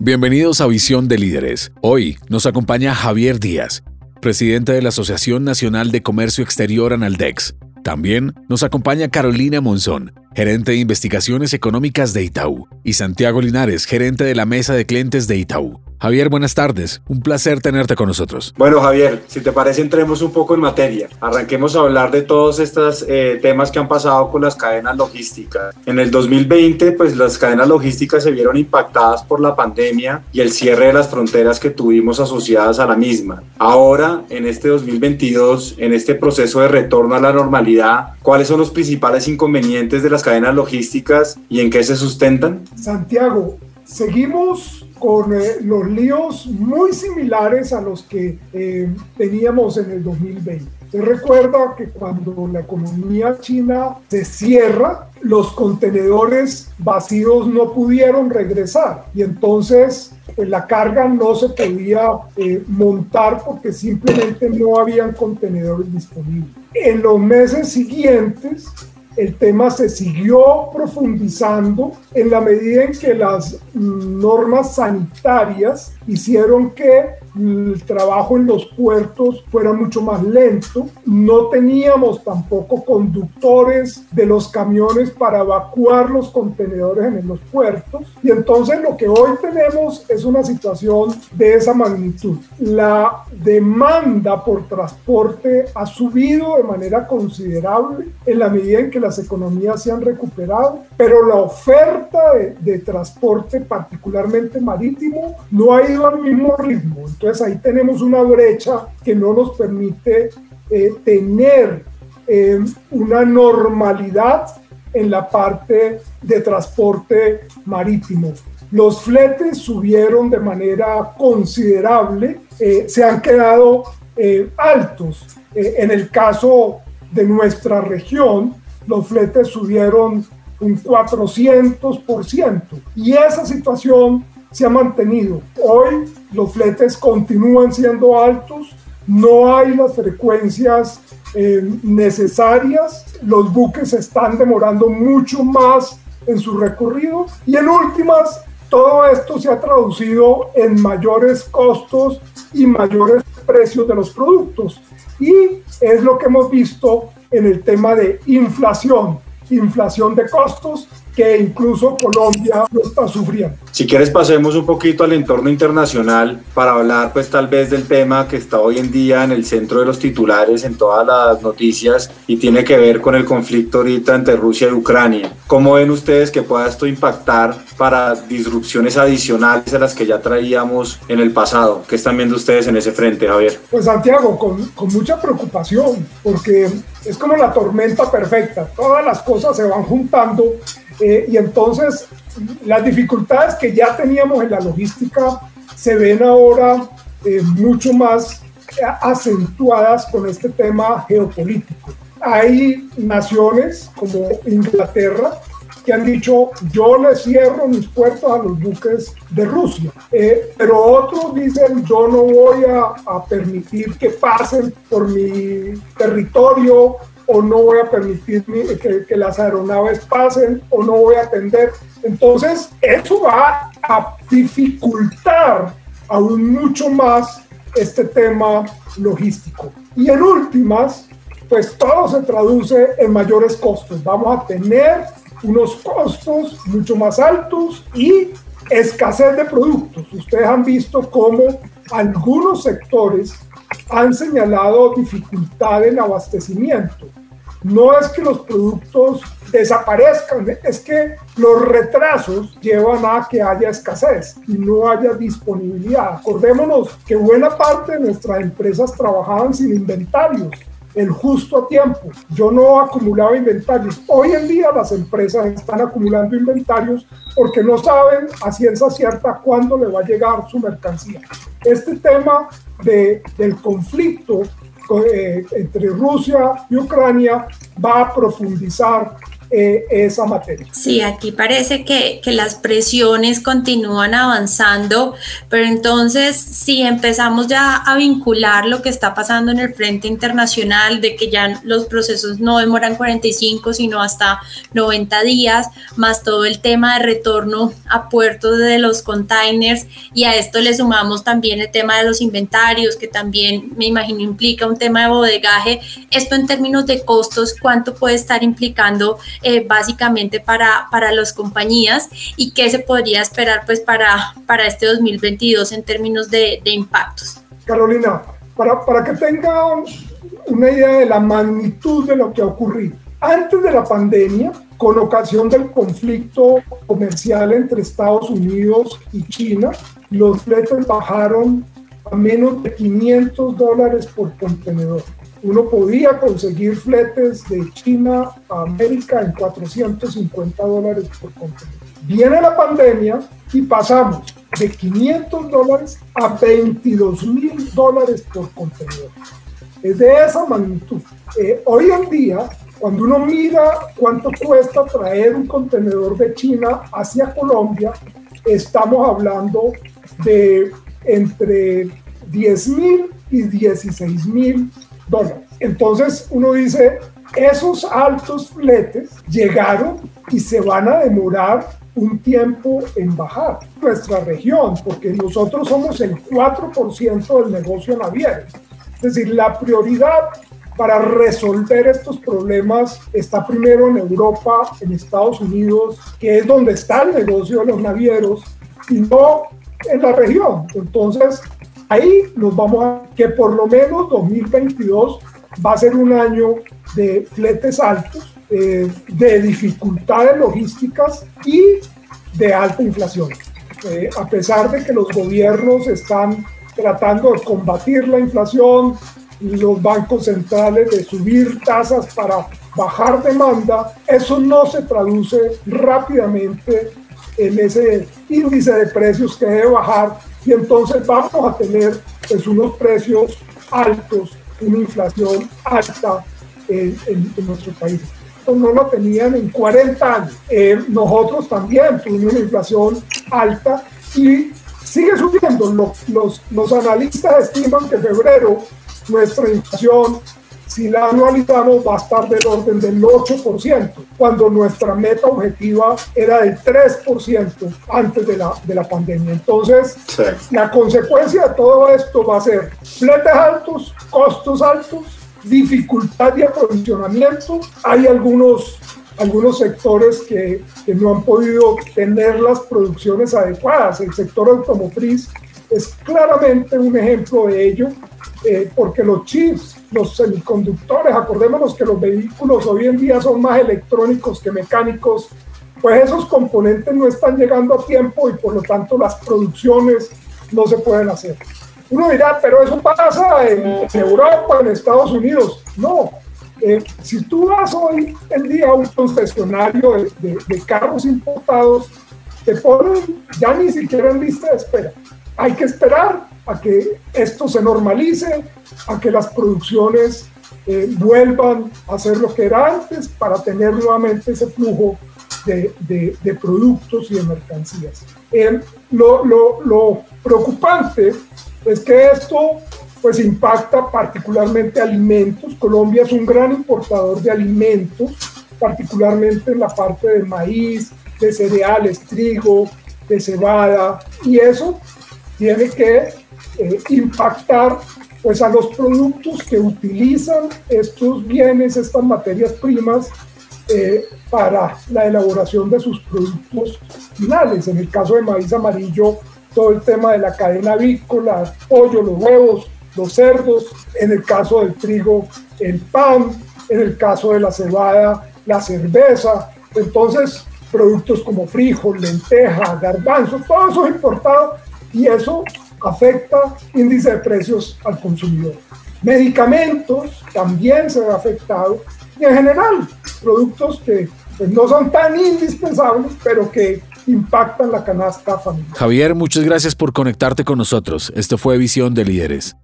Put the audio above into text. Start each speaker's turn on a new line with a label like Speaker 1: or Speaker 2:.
Speaker 1: Bienvenidos a Visión de Líderes. Hoy nos acompaña Javier Díaz, presidente de la Asociación Nacional de Comercio Exterior Analdex. También nos acompaña Carolina Monzón, gerente de investigaciones económicas de Itaú, y Santiago Linares, gerente de la mesa de clientes de Itaú. Javier, buenas tardes. Un placer tenerte con nosotros.
Speaker 2: Bueno, Javier, si te parece, entremos un poco en materia. Arranquemos a hablar de todos estos eh, temas que han pasado con las cadenas logísticas. En el 2020, pues las cadenas logísticas se vieron impactadas por la pandemia y el cierre de las fronteras que tuvimos asociadas a la misma. Ahora, en este 2022, en este proceso de retorno a la normalidad, ¿cuáles son los principales inconvenientes de las cadenas logísticas y en qué se sustentan?
Speaker 3: Santiago, seguimos con eh, los líos muy similares a los que eh, teníamos en el 2020. Se recuerda que cuando la economía china se cierra, los contenedores vacíos no pudieron regresar y entonces pues, la carga no se podía eh, montar porque simplemente no habían contenedores disponibles. En los meses siguientes, el tema se siguió profundizando en la medida en que las normas sanitarias hicieron que el trabajo en los puertos fuera mucho más lento. No teníamos tampoco conductores de los camiones para evacuar los contenedores en los puertos. Y entonces lo que hoy tenemos es una situación de esa magnitud. La demanda por transporte ha subido de manera considerable en la medida en que las economías se han recuperado, pero la oferta de, de transporte, particularmente marítimo, no ha ido al mismo ritmo. Entonces ahí tenemos una brecha que no nos permite eh, tener eh, una normalidad en la parte de transporte marítimo. Los fletes subieron de manera considerable, eh, se han quedado altos. en el caso de nuestra región, los fletes subieron un 400%. Y esa situación se ha mantenido. Hoy los fletes continúan siendo altos, no hay las frecuencias eh, necesarias, los buques están demorando mucho más en su recorrido y en últimas, todo esto se ha traducido en mayores costos y mayores precios de los productos. Y es lo que hemos visto en el tema de inflación, inflación de costos que incluso Colombia lo está sufriendo.
Speaker 2: Si quieres pasemos un poquito al entorno internacional para hablar pues tal vez del tema que está hoy en día en el centro de los titulares en todas las noticias y tiene que ver con el conflicto ahorita entre Rusia y Ucrania. ¿Cómo ven ustedes que pueda esto impactar para disrupciones adicionales a las que ya traíamos en el pasado? ¿Qué están viendo ustedes en ese frente, Javier?
Speaker 3: Pues Santiago, con, con mucha preocupación porque es como la tormenta perfecta, todas las cosas se van juntando eh, y entonces las dificultades que ya teníamos en la logística se ven ahora eh, mucho más acentuadas con este tema geopolítico. Hay naciones como Inglaterra que han dicho yo le cierro mis puertos a los buques de Rusia, eh, pero otros dicen yo no voy a, a permitir que pasen por mi territorio o no voy a permitir que, que, las aeronaves pasen o no voy a atender. Entonces, eso va a dificultar aún mucho más este tema logístico. Y en últimas, pues todo se traduce en mayores costos. Vamos a tener unos costos mucho más altos y escasez de productos. Ustedes han visto cómo algunos sectores han señalado dificultad en abastecimiento. No es que los productos desaparezcan, es que los retrasos llevan a que haya escasez y no haya disponibilidad. Acordémonos que buena parte de nuestras empresas trabajaban sin inventarios el justo a tiempo. Yo no acumulaba inventarios. Hoy en día las empresas están acumulando inventarios porque no saben a ciencia cierta cuándo le va a llegar su mercancía. Este tema de, del conflicto eh, entre Rusia y Ucrania va a profundizar eh, esa.
Speaker 4: Sí, aquí parece que, que, las presiones continúan avanzando, pero entonces si empezamos ya a vincular lo que está pasando en el frente internacional, de que ya los procesos no demoran 45, sino hasta 90 días, más todo el tema de retorno a puertos de los containers, y a esto le sumamos también el tema de los inventarios, que también me imagino implica un tema de bodegaje, esto en términos de costos, ¿cuánto puede estar implicando? Eh, básicamente para, para las compañías y qué se podría esperar pues para, para este 2022 en términos de, de impactos.
Speaker 3: Carolina, para, para que tengan una idea de la magnitud de lo que ha ocurrido. Antes de la pandemia, con ocasión del conflicto comercial entre Estados Unidos y China, los fletes bajaron a menos de 500 dólares por contenedor uno podía conseguir fletes de China a América en 450 dólares por contenedor. Viene la pandemia y pasamos de 500 dólares a 22 mil dólares por contenedor. Es de esa magnitud. Eh, hoy en día, cuando uno mira cuánto cuesta traer un contenedor de China hacia Colombia, estamos hablando de entre 10 mil y 16 mil entonces uno dice, esos altos fletes llegaron y se van a demorar un tiempo en bajar nuestra región, porque nosotros somos el 4% del negocio naviero. Es decir, la prioridad para resolver estos problemas está primero en Europa, en Estados Unidos, que es donde está el negocio de los navieros, y no en la región. Entonces, ahí nos vamos a que por lo menos 2022 va a ser un año de fletes altos, eh, de dificultades logísticas y de alta inflación. Eh, a pesar de que los gobiernos están tratando de combatir la inflación, los bancos centrales de subir tasas para bajar demanda, eso no se traduce rápidamente en ese índice de precios que debe bajar y entonces vamos a tener pues, unos precios altos, una inflación alta en, nuestro país. Esto no lo tenían en 40 años. Eh, nosotros también tuvimos una inflación alta y sigue subiendo. Los, los, los analistas estiman que febrero nuestra inflación si la anualizamos va a estar del orden del 8%, cuando nuestra meta objetiva era del 3% antes de la, de la pandemia. Entonces, la consecuencia de todo esto va a ser fletes altos, costos altos, dificultad de aprovisionamiento. Hay algunos, algunos sectores que, que no han podido tener las producciones adecuadas. El sector automotriz es claramente un ejemplo de ello, eh, porque los chips los semiconductores, acordémonos que los vehículos hoy en día son más electrónicos que mecánicos, pues esos componentes no están llegando a tiempo y por lo tanto las producciones no se pueden hacer. Uno dirá, pero eso pasa en, Europa, en Estados Unidos. No, eh, si tú vas hoy en día a un concesionario de, de carros importados, te ponen ya ni siquiera en lista de espera. Hay que esperar a que esto se normalice, a que las producciones eh, vuelvan a ser lo que era antes para tener nuevamente ese flujo de, de, productos y de mercancías. Eh, lo, lo, lo, preocupante es que esto pues impacta particularmente alimentos. Colombia es un gran importador de alimentos, particularmente en la parte de maíz, de cereales, trigo, de cebada, y eso tiene que eh, impactar pues a los productos que utilizan estos bienes, estas materias primas eh, para la elaboración de sus productos finales. En el caso de maíz amarillo, todo el tema de la cadena avícola, pollo, los huevos, los cerdos, en el caso del trigo, el pan, en el caso de la cebada, la cerveza. Entonces, productos como frijol, lenteja, garbanzo, todo eso es importado y eso afecta índice de precios al consumidor. Medicamentos también se ve afectado y en general productos que pues, no son tan indispensables, pero que impactan la canasta familiar.
Speaker 1: Javier, muchas gracias por conectarte con nosotros. Esto fue Visión de Líderes.